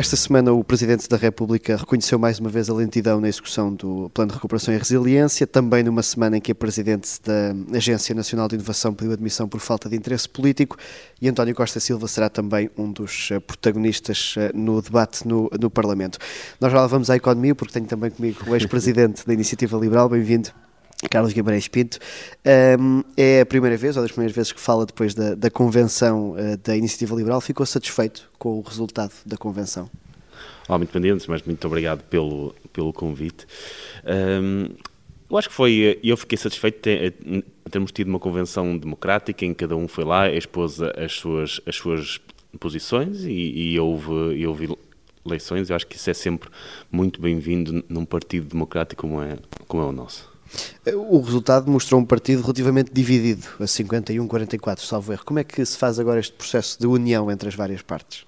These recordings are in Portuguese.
esta semana o Presidente da República reconheceu mais uma vez a lentidão na execução do Plano de Recuperação e Resiliência, também numa semana em que a Presidente da Agência Nacional de Inovação pediu admissão por falta de interesse político e António Costa Silva será também um dos eh, protagonistas eh, no debate no, no Parlamento. Nós já lá vamos à economia, porque tenho também comigo o ex-presidente da Iniciativa Liberal, bem-vindo. Carlos Guimarães Pinto, um, é a primeira vez, ou das primeiras vezes que fala depois da, da convenção uh, da Iniciativa Liberal. Ficou satisfeito com o resultado da convenção? Olá, muito bem mas muito obrigado pelo, pelo convite. Um, eu acho que foi, eu fiquei satisfeito de termos tido uma convenção democrática em que cada um foi lá, expôs as suas, as suas posições e, e houve, houve eleições. Eu acho que isso é sempre muito bem-vindo num partido democrático como é, como é o nosso. O resultado mostrou um partido relativamente dividido, a 51-44, salvo erro. Como é que se faz agora este processo de união entre as várias partes?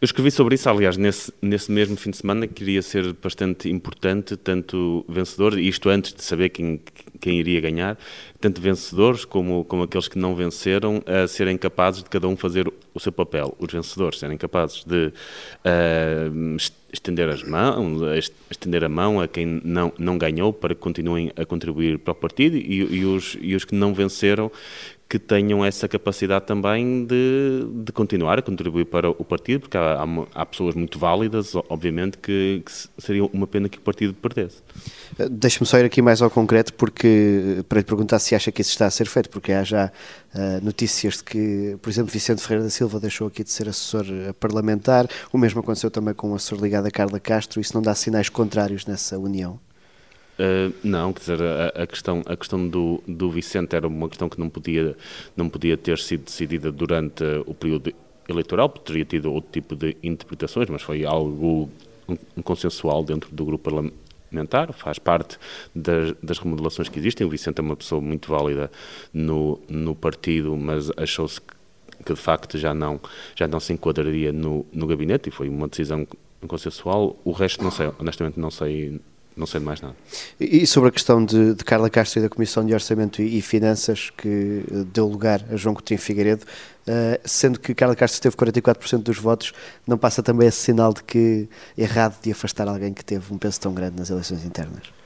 Eu escrevi sobre isso, aliás, nesse, nesse mesmo fim de semana, que iria ser bastante importante, tanto vencedor, isto antes de saber quem, quem iria ganhar, tanto vencedores como, como aqueles que não venceram, a serem capazes de cada um fazer o seu papel. Os vencedores serem capazes de uh, estender as mãos, estender a mão a quem não, não ganhou para que continuem a contribuir para o partido e, e, os, e os que não venceram que tenham essa capacidade também de, de continuar a contribuir para o partido, porque há, há, pessoas muito válidas, obviamente, que, que, seria uma pena que o partido perdesse. Eh, deixe-me só ir aqui mais ao concreto, porque para lhe perguntar se acha que isso está a ser feito, porque há já uh, notícias de que, por exemplo, Vicente Ferreira da Silva deixou aqui de ser assessor eh, parlamentar, o mesmo aconteceu também com o assessor ligado a Carla Castro, isso não dá sinais contrários nessa união? Uh, não, quer dizer, a, a, questão, a questão do, do Vicente era uma questão que não podia, não podia ter sido decidida durante o período eleitoral, teria tido outro tipo de interpretações, mas foi algo consensual dentro do grupo parlamentar, faz parte das, das, remodelações que existem. O Vicente é uma pessoa muito válida no, no partido, mas achou-se que, que, de facto já não, já não se enquadraria no, no gabinete e foi uma decisão consensual. O resto não sei, honestamente não sei não sei mais nada. E sobre a questão de, de Carla Castro e da Comissão de Orçamento e, e Finanças, que eh, deu lugar a João Coutinho Figueiredo, uh, sendo que Carla Castro teve 44% dos votos, não passa também esse sinal de que errado de afastar alguém que teve um peso tão grande nas eleições internas?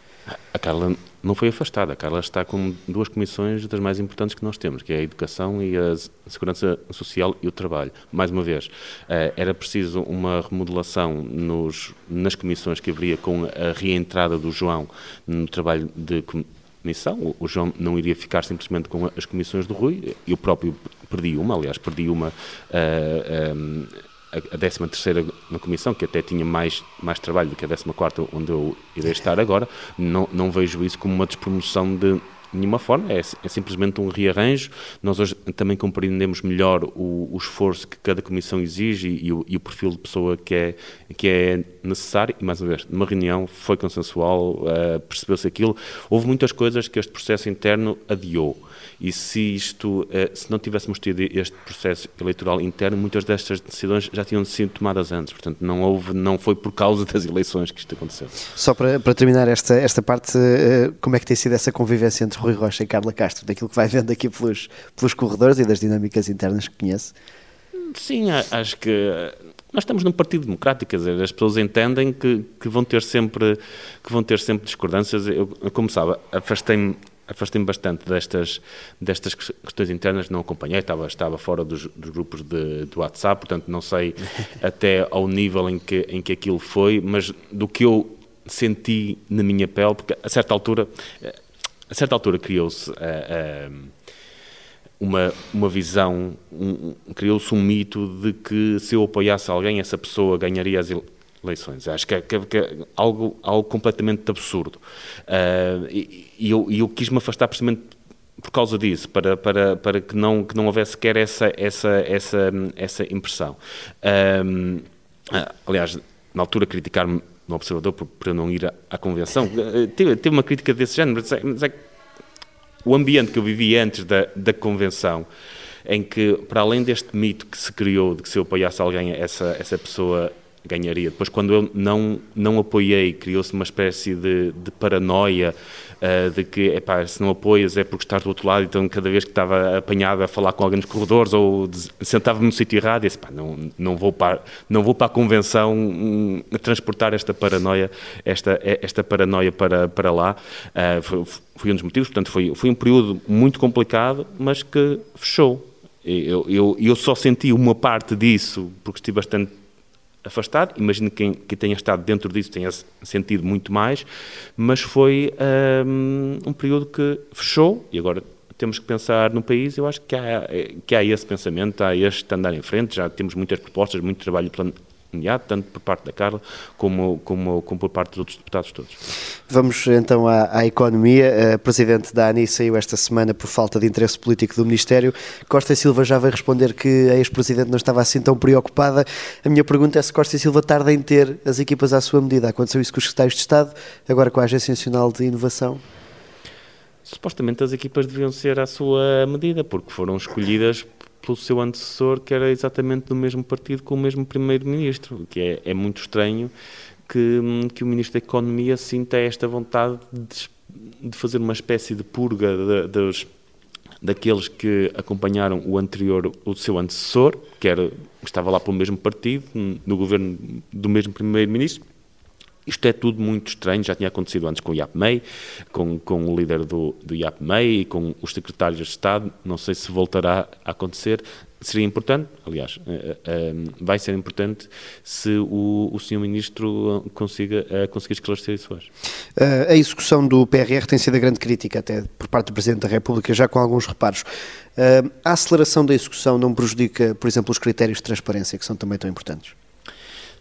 A Carla não foi afastada. A Carla está com duas comissões das mais importantes que nós temos, que é a Educação e a Segurança Social e o Trabalho. Mais uma vez, eh, era preciso uma remodelação nos, nas comissões que haveria com a reentrada do João no trabalho de comissão. O João não iria ficar simplesmente com as comissões do Rui. Eu próprio perdi uma, aliás, perdi uma... Uh, a 13 terceira na comissão, que até tinha mais, mais trabalho do que a 14 quarta onde eu irei estar agora, não, não vejo isso como uma despromoção de nenhuma forma, é, é, simplesmente um rearranjo. Nós hoje também compreendemos melhor o, o esforço que cada comissão exige e, e, o, e, o, perfil de pessoa que é, que é necessário. E mais uma vez, numa reunião foi consensual, uh, percebeu-se aquilo. Houve muitas coisas que este processo interno adiou. E se isto, eh, se não tivéssemos tido este processo eleitoral interno, muitas destas decisões já tinham sido tomadas antes. Portanto, não houve, não foi por causa das eleições que isto aconteceu. Só para, para terminar esta, esta parte, eh, como é que tem sido essa convivência entre Rui Rocha e Carla Castro, daquilo que vai vendo aqui pelos, pelos corredores e das dinâmicas internas que conhece? Sim, acho que nós estamos num partido democrático, quer dizer, as pessoas entendem que, que vão ter sempre que vão ter sempre discordâncias. Eu, como sabe, afastei-me afastei-me bastante destas, destas questões internas, não acompanhei, estava, estava fora dos, dos grupos de, do WhatsApp, portanto não sei até ao nível em que, em que aquilo foi, mas do que eu senti na minha pele, porque a certa altura, a certa altura criou-se uh, uh, uma, uma visão, um, criou-se um mito de que se eu apoiasse alguém, essa pessoa ganharia as eleições. Acho que é, que é, que é algo, algo completamente absurdo. Uh, e, e, eu, eu quis-me afastar precisamente por causa disso, para, para, para que, não, que não houvesse sequer essa, essa, essa, essa impressão. Aliás, na altura criticar-me no Observador eu não ir à, à convenção, teve, teve uma crítica desse género, mas é, mas é o ambiente que eu vivi antes da, da convenção, em que, para além deste mito que se criou de que se eu apoiasse alguém, essa, essa pessoa ganharia. Depois, quando eu não, não apoiei, criou-se uma espécie de, de paranoia uh, de que epá, se não apoias é porque estás do outro lado, então cada vez que estava apanhado a falar com alguém nos corredores ou sentava-me no sítio errado, disse, pá, não, não, vou para, não vou para a convenção um, transportar esta paranoia, esta, esta paranoia para, para lá. Uh, foi, foi um dos motivos, portanto foi, foi um período muito complicado, mas que fechou. Eu, eu, eu só senti uma parte disso porque estive bastante afastado. Imagino que quem, quem tenha estado dentro disso tenha sentido muito mais, mas foi um, um, período que fechou e agora temos que pensar no país. Eu acho que há, que há esse pensamento, há este andar em frente. Já temos muitas propostas, muito trabalho imediato, tanto por parte da Carla como, como, como por parte dos outros deputados todos. Vamos então à, à economia. A Presidente da ANI saiu esta semana por falta de interesse político do Ministério. Costa Silva já vai responder que a ex-Presidente não estava assim tão preocupada. A minha pergunta é se Costa Silva tarda em ter as equipas à sua medida. Aconteceu isso com os secretários de Estado, agora com a Agência Nacional de Inovação? Supostamente as equipas deviam ser à sua medida, porque foram escolhidas pelo seu antecessor, que era exatamente do mesmo partido com o mesmo primeiro-ministro, que é, é, muito estranho que, que o ministro da Economia sinta esta vontade de, de fazer uma espécie de purga dos, daqueles que acompanharam o anterior, o seu antecessor, que era, estava lá pelo mesmo partido, no governo do mesmo primeiro-ministro, isto é tudo muito estranho, já tinha acontecido antes com o IAPMEI, com, com o líder do, do IAPMEI e com os secretários de Estado, não sei se voltará a acontecer. Seria importante, aliás, eh, eh, vai ser importante se o, o Sr. Ministro consiga, eh, conseguir esclarecer isso hoje. A execução do PRR tem sido a grande crítica, até por parte do Presidente da República, já com alguns reparos. A aceleração da execução não prejudica, por exemplo, os critérios de transparência, que são também tão importantes?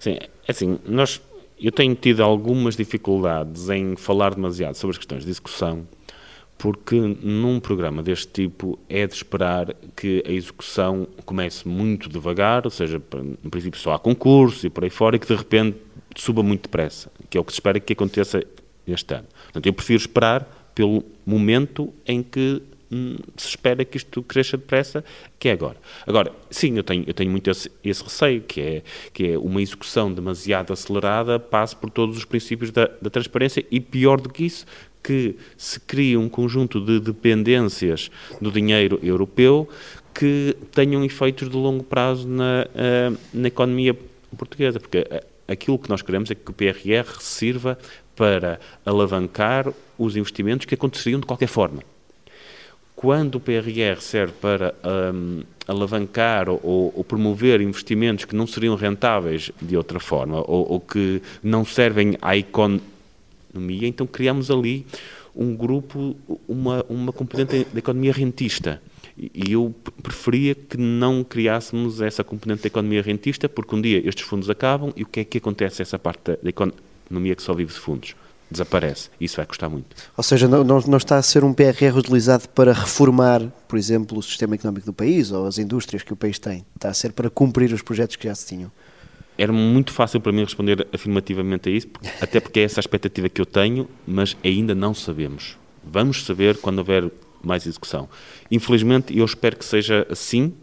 Sim, é assim, nós eu tenho tido algumas dificuldades em falar demasiado sobre as questões de execução, porque num programa deste tipo é de esperar que a execução comece muito devagar, ou seja, no princípio só há concurso e por aí fora, e que de repente suba muito depressa, que é o que se espera que aconteça este ano. Portanto, eu prefiro esperar pelo momento em que Hum, se espera que isto cresça depressa, que é agora. Agora, sim, eu tenho, eu tenho muito esse, esse receio, que é, que é uma execução demasiado acelerada passe por todos os princípios da, da transparência e, pior do que isso, que se crie um conjunto de dependências do dinheiro europeu que tenham efeitos de longo prazo na, eh, na economia portuguesa, porque eh, aquilo que nós queremos é que o PRR sirva para alavancar os investimentos que aconteceriam de qualquer forma quando o PRR serve para um, alavancar ou, ou, promover investimentos que não seriam rentáveis de outra forma ou, ou, que não servem à economia, então criamos ali um grupo, uma, uma componente da economia rentista. E eu preferia que não criássemos essa componente da economia rentista, porque um dia estes fundos acabam e o que é que acontece a essa parte da economia que só vive de fundos? Desaparece. Isso vai custar muito. Ou seja, não, não, está a ser um PRR utilizado para reformar, por exemplo, o sistema económico do país ou as indústrias que o país tem. Está a ser para cumprir os projetos que já se tinham. Era muito fácil para mim responder afirmativamente a isso, até porque é essa a expectativa que eu tenho, mas ainda não sabemos. Vamos saber quando houver mais execução. Infelizmente, eu espero que seja assim,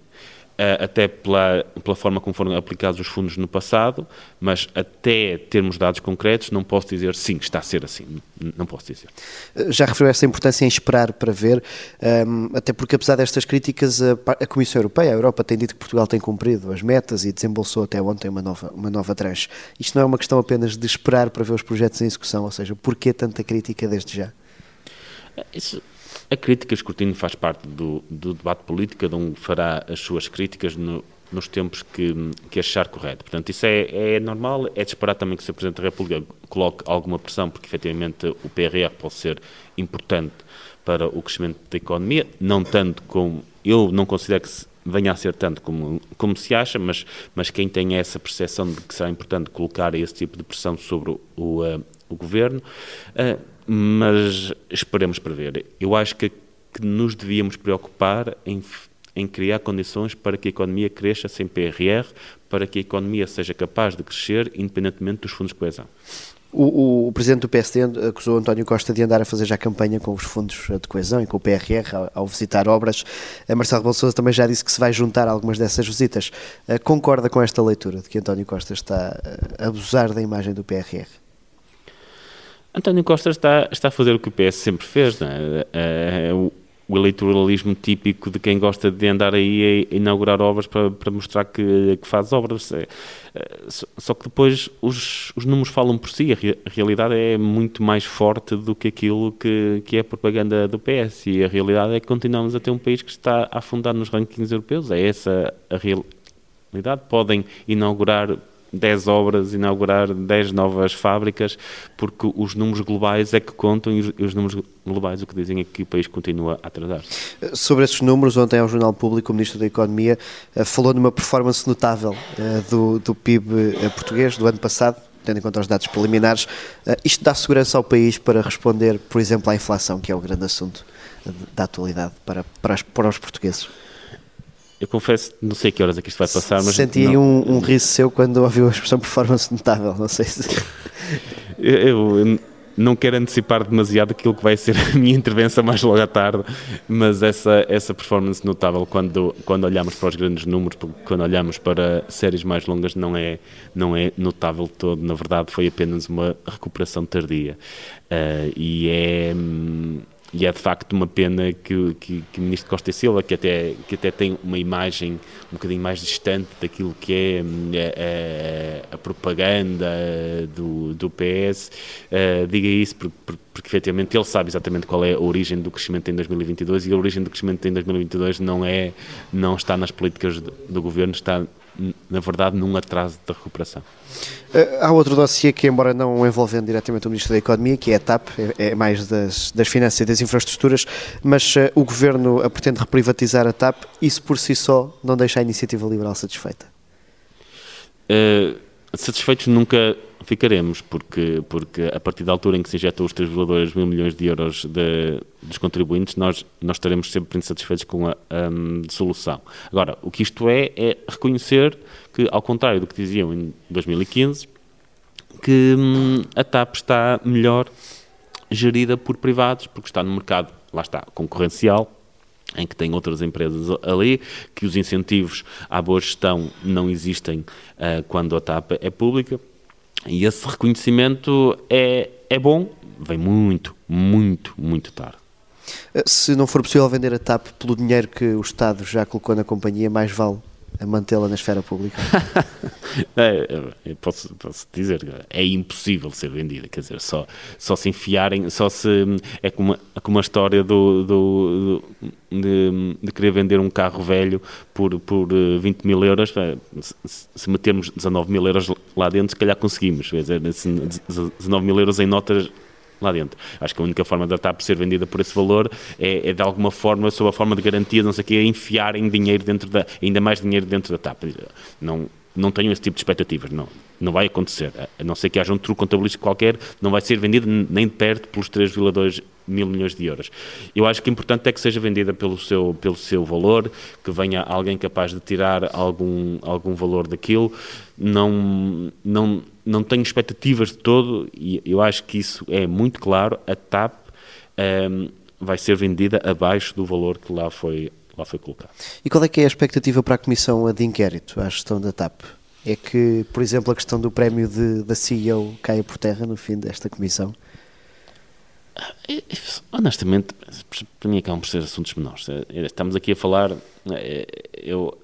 até pela, pela forma como foram aplicados os fundos no passado, mas até termos dados concretos, não posso dizer sim, está a ser assim. Não posso dizer. Eh, já referiu essa importância em esperar para ver, ehm, até porque, apesar destas críticas, a, a, Comissão Europeia, a Europa, tem dito que Portugal tem cumprido as metas e desembolsou até ontem uma nova, uma nova tranche. Isto não é uma questão apenas de esperar para ver os projetos em execução, ou seja, porquê tanta crítica desde já? Isso a crítica, escrutínio faz parte do, do, debate político, cada um fará as suas críticas no, nos tempos que, que, achar correto. Portanto, isso é, é, normal, é de esperar também que o. Presidente da República coloque alguma pressão, porque efetivamente o PRR pode ser importante para o crescimento da economia, não tanto como, eu não considero que venha a ser tanto como, como se acha, mas, mas quem tem essa percepção de que será importante colocar esse tipo de pressão sobre o, uh, o Governo, uh, mas esperemos para ver. Eu acho que, que nos devíamos preocupar em, em criar condições para que a economia cresça sem PRR, para que a economia seja capaz de crescer independentemente dos fundos de coesão. O, o, o, presidente do PSD acusou António Costa de andar a fazer já campanha com os fundos de coesão e com o PRR ao, ao visitar obras. A Marcelo Rebelo também já disse que se vai juntar a algumas dessas visitas. Uh, concorda com esta leitura de que António Costa está a abusar da imagem do PRR? António Costa está, está a fazer o que o PS sempre fez, não é? é o, o eleitoralismo típico de quem gosta de andar aí a inaugurar obras para, para mostrar que, que faz obras. É, é, só que depois os, os números falam por si, a, realidade é muito mais forte do que aquilo que, que é a propaganda do PS. E a realidade é que continuamos a ter um país que está a afundar nos rankings europeus. É essa a realidade. Podem inaugurar 10 obras, inaugurar 10 novas fábricas, porque os números globais é que contam e os, números globais o que dizem é que o país continua a atrasar. Sobre esses números, ontem ao Jornal Público o Ministro da Economia eh, falou numa performance notável eh, do, do PIB eh, português do ano passado, tendo em conta os dados preliminares. Isto dá segurança ao país para responder, por exemplo, à inflação, que é o grande assunto da atualidade para, para, para os portugueses? Eu confesso, não sei que horas é que isto vai passar, mas. Senti aí um, um riso seu quando ouviu a expressão performance notável, não sei se. eu, eu, não quero antecipar demasiado aquilo que vai ser a minha intervenção mais logo à tarde, mas essa, essa performance notável, quando, quando olhamos para os grandes números, quando olhamos para séries mais longas, não é, não é notável todo. Na verdade, foi apenas uma recuperação tardia. Uh, e é. Hum, e é de facto uma pena que, que, que, o ministro Costa e Silva, que até, que até tem uma imagem um bocadinho mais distante daquilo que é hum, a, a, a propaganda do, do PS, uh, eh, diga isso porque, porque, porque, efetivamente ele sabe exatamente qual é a origem do crescimento em 2022 e a origem do crescimento em 2022 não, é, não está nas políticas do, do governo, está na verdade, num atraso da recuperação. Eh, há outro dossiê que, embora não envolvendo diretamente o Ministro da Economia, que é a TAP, é, é mais das, das finanças e das infraestruturas, mas uh, o Governo pretende reprivatizar a TAP, isso por si só não deixa a iniciativa liberal satisfeita? Uh, satisfeitos nunca ficaremos, porque, porque a partir da altura em que se injetam os 3,2 mil milhões de euros de, dos contribuintes, nós, nós estaremos sempre insatisfeitos com a um, solução. Agora, o que isto é, é reconhecer que, ao contrário do que diziam em 2015, que hum, a TAP está melhor gerida por privados, porque está no mercado, lá está, concorrencial, em que tem outras empresas ali, que os incentivos à boa gestão não existem uh, quando a TAP é pública, e esse reconhecimento é, é bom, vem muito, muito, muito tarde. Eh, se não for possível vender a TAP pelo dinheiro que o Estado já colocou na companhia, mais vale a mantê-la na esfera pública? é, posso, posso dizer, é impossível ser vendida, quer dizer, só, só se enfiarem, só se, é como, é como a história do, do, do de, de, querer vender um carro velho por, por 20 eh, mil euros, se, se metermos 19 mil euros lá dentro, se calhar conseguimos, quer dizer, 19 mil euros em notas lá dentro. Acho que a única forma da TAP ser vendida por esse valor é, é de alguma forma, sob a forma de garantia, não sei o que, enfiarem dinheiro dentro da, ainda mais dinheiro dentro da TAP. Não, não tenho esse tipo de expectativas, não. Não vai acontecer. A não ser que haja um truque contabilístico qualquer, não vai ser vendido nem de perto pelos 3,2 mil milhões de euros. Eu acho que o importante é que seja vendida pelo seu, pelo seu valor, que venha alguém capaz de tirar algum, algum valor daquilo. Não, não, não tenho expectativas de todo e eu acho que isso é muito claro. A TAP um, ehm, vai ser vendida abaixo do valor que lá foi, lá foi colocado. E qual é que é a expectativa para a comissão de inquérito à gestão da TAP? É que, por exemplo, a questão do prémio de, da CEO caia por terra no fim desta comissão? Honestamente, para mim acabam por ser assuntos menores. Eh, estamos aqui a falar, eu,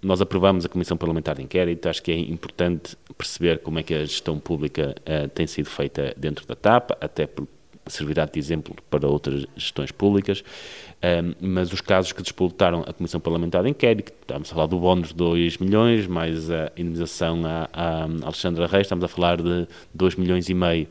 nós aprovamos a Comissão Parlamentar de Inquérito, acho que é importante perceber como é que a gestão pública uh, tem sido feita dentro da TAP, até porque servirá de exemplo para outras gestões públicas, um, mas os casos que disputaram a Comissão Parlamentar de Inquérito, estamos a falar do bónus de 2 milhões, mais a indemnização a, a Alexandra Reis, estamos a falar de 2 milhões e meio.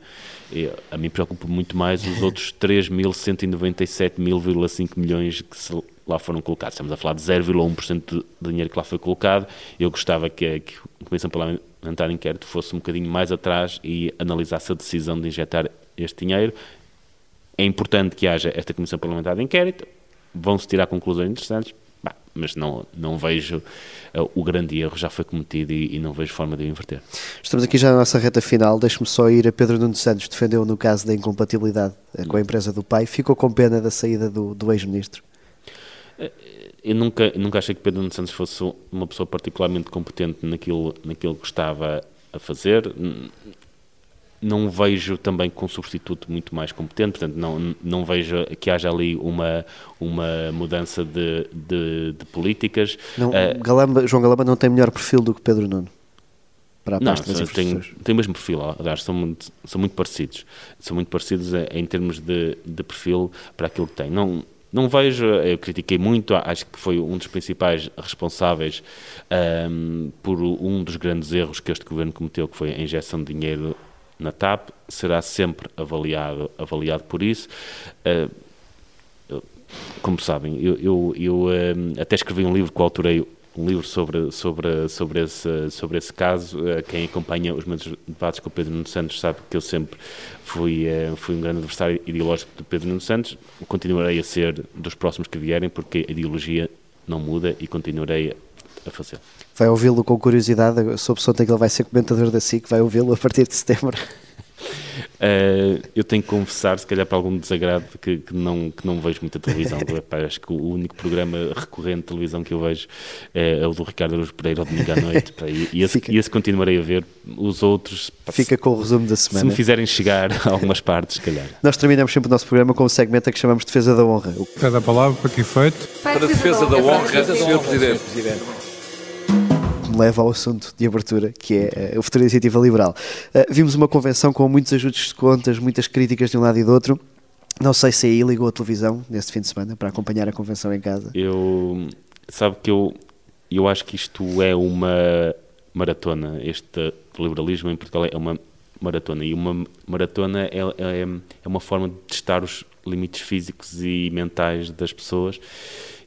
E a mim preocupa muito mais os outros 3.197,5 milhões que se lá foram colocados. Estamos a falar de 0,1% do dinheiro que lá foi colocado. Eu gostava que a, que a Comissão Parlamentar de Inquérito fosse um bocadinho mais atrás e analisasse a decisão de injetar este dinheiro. É importante que haja esta Comissão Parlamentar de Inquérito. Vão-se tirar conclusões interessantes mas não, não vejo uh, o grande erro já foi cometido e, e, não vejo forma de o inverter. Estamos aqui já na nossa reta final, deixe-me só ir a Pedro Nuno Santos, defendeu no caso da incompatibilidade uh, com a empresa do pai, ficou com pena da saída do, do ex-ministro? Uh, eu nunca, nunca achei que Pedro Nuno Santos fosse uma pessoa particularmente competente naquilo, naquilo que estava a fazer não vejo também com um substituto muito mais competente, portanto, não, não vejo que haja ali uma, uma mudança de, de, de políticas. Não, uh, Galamba, João Galamba não tem melhor perfil do que Pedro Nuno? Para a não, tem, tem o mesmo perfil, aliás, são muito, são muito parecidos. São muito parecidos em termos de, de perfil para aquilo que tem. Não, não vejo, eu critiquei muito, acho que foi um dos principais responsáveis um, por um dos grandes erros que este governo cometeu, que foi a injeção de dinheiro na TAP, será sempre avaliado, avaliado por isso. Uh, como sabem, eu, eu, eu um, até escrevi um livro que autorei um livro sobre, sobre, sobre, esse, sobre esse caso. Quem acompanha os meus debates com o Pedro Nuno Santos sabe que eu sempre fui, fui um grande adversário ideológico do Pedro Nuno Santos. Continuarei a ser dos próximos que vierem, porque a ideologia não muda e continuarei a fazer. Vai ouvi-lo com curiosidade, sob som que ele vai ser comentador da SIC, vai ouvi-lo a partir de setembro. Uh, eu tenho que confessar, se calhar para algum desagrado, que, que não, que não vejo muita televisão. acho que o único programa recorrente de televisão que eu vejo é, é o do Ricardo Aruz Pereira ao domingo à noite. Pá, e, e, esse, Fica... e, esse, continuarei a ver. Os outros. Pá, Fica com o resumo da semana. Se me fizerem chegar a algumas partes, se calhar. Nós terminamos sempre o nosso programa com um segmento que chamamos Defesa da Honra. Cada palavra para que efeito? Para a defesa da honra, Sr. Presidente me leva ao assunto de abertura, que é uh, o futuro da iniciativa liberal. Uh, vimos uma convenção com muitos ajustes de contas, muitas críticas de um lado e do outro. Não sei se aí ligou a televisão neste fim de semana para acompanhar a convenção em casa. Eu, sabe que eu, eu acho que isto é uma maratona, este liberalismo em Portugal é uma maratona e uma maratona é, é, é uma forma de testar os limites físicos e mentais das pessoas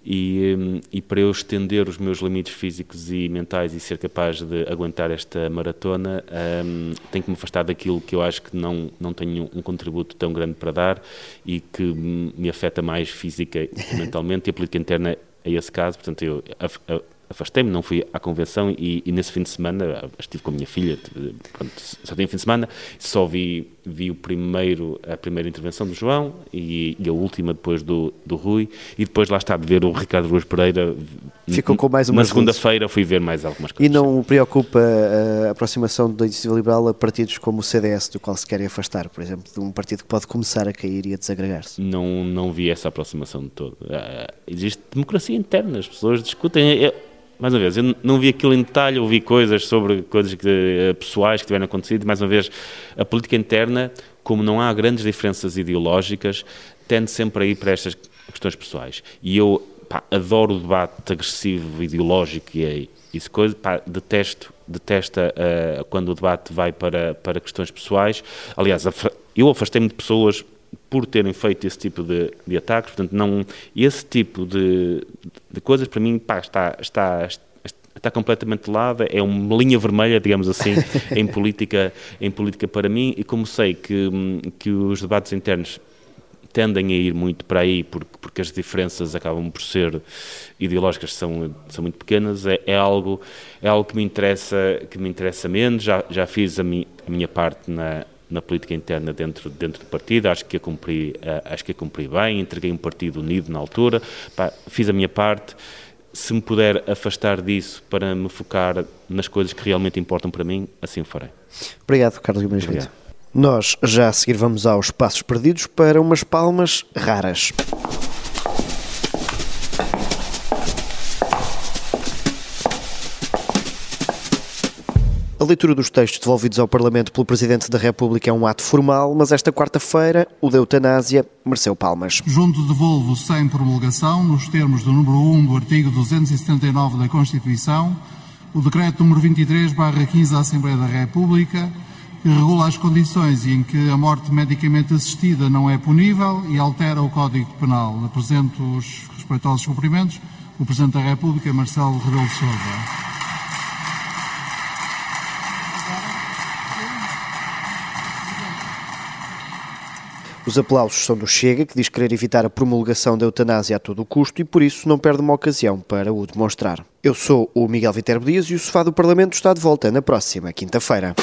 e, hum, e, para eu estender os meus limites físicos e mentais e ser capaz de aguentar esta maratona, um, tenho que me afastar daquilo que eu acho que não, não tenho um contributo tão grande para dar e que me afeta mais física e mentalmente, e a política interna é esse caso, portanto eu a, a, afastei-me, não fui à convenção e, e, nesse fim de semana estive com a minha filha, pronto, só tenho fim de semana, só vi, vi o primeiro, a primeira intervenção do João e, e a última depois do, do Rui e depois lá está de ver o Ricardo Luís Pereira. Ficou com mais uma segunda-feira fui ver mais algumas coisas. E não preocupa a aproximação da iniciativa liberal a partidos como o CDS, do qual se querem afastar, por exemplo, de um partido que pode começar a cair e a desagregar-se? Não, não vi essa aproximação de todo. Uh, existe democracia interna, as pessoas discutem. É, mais uma vez, eu não vi aquilo em detalhe, ouvi coisas sobre coisas que, eh, pessoais que tiveram acontecido, mais uma vez, a política interna, como não há grandes diferenças ideológicas, tende sempre a ir para estas questões pessoais. E eu pá, adoro o debate agressivo, ideológico e é isso coisa, pá, detesto, detesta uh, quando o debate vai para, para questões pessoais. Aliás, eu afastei-me de pessoas por terem feito esse tipo de, de ataques, portanto, não, esse tipo de, de coisas, para mim, pá, está, está, está completamente de lado, é uma linha vermelha, digamos assim, em política, em política para mim, e como sei que, que os debates internos tendem a ir muito para aí, porque, porque as diferenças acabam por ser ideológicas, são, são muito pequenas, é, é algo, é algo que me interessa, que me interessa menos, já, já fiz a, mi, a minha parte na, na política interna dentro, dentro do partido, acho que a cumpri, eh, acho que a cumpri bem, entreguei um partido unido na altura, pá, fiz a minha parte, se me puder afastar disso para me focar nas coisas que realmente importam para mim, assim o farei. Obrigado, Carlos Guimarães Obrigado. Nós já a seguir vamos aos passos perdidos para umas palmas raras. Leitura dos textos devolvidos ao Parlamento pelo Presidente da República é um ato formal, mas esta quarta-feira o da eutanásia mereceu palmas. Junto devolvo sem promulgação, nos termos do número 1 do artigo 279 da Constituição, o decreto número 23/15 da Assembleia da República, que regula as condições em que a morte medicamente assistida não é punível e altera o Código Penal. Apresento os respeitosos cumprimentos o Presidente da República, Marcelo Rebelo Sousa. Os aplausos são do Chega, que diz querer evitar a promulgação da eutanásia a todo o custo e por isso não perde uma ocasião para o demonstrar. Eu sou o Miguel Viterbo Dias e o Sofá do Parlamento está de volta na próxima quinta-feira.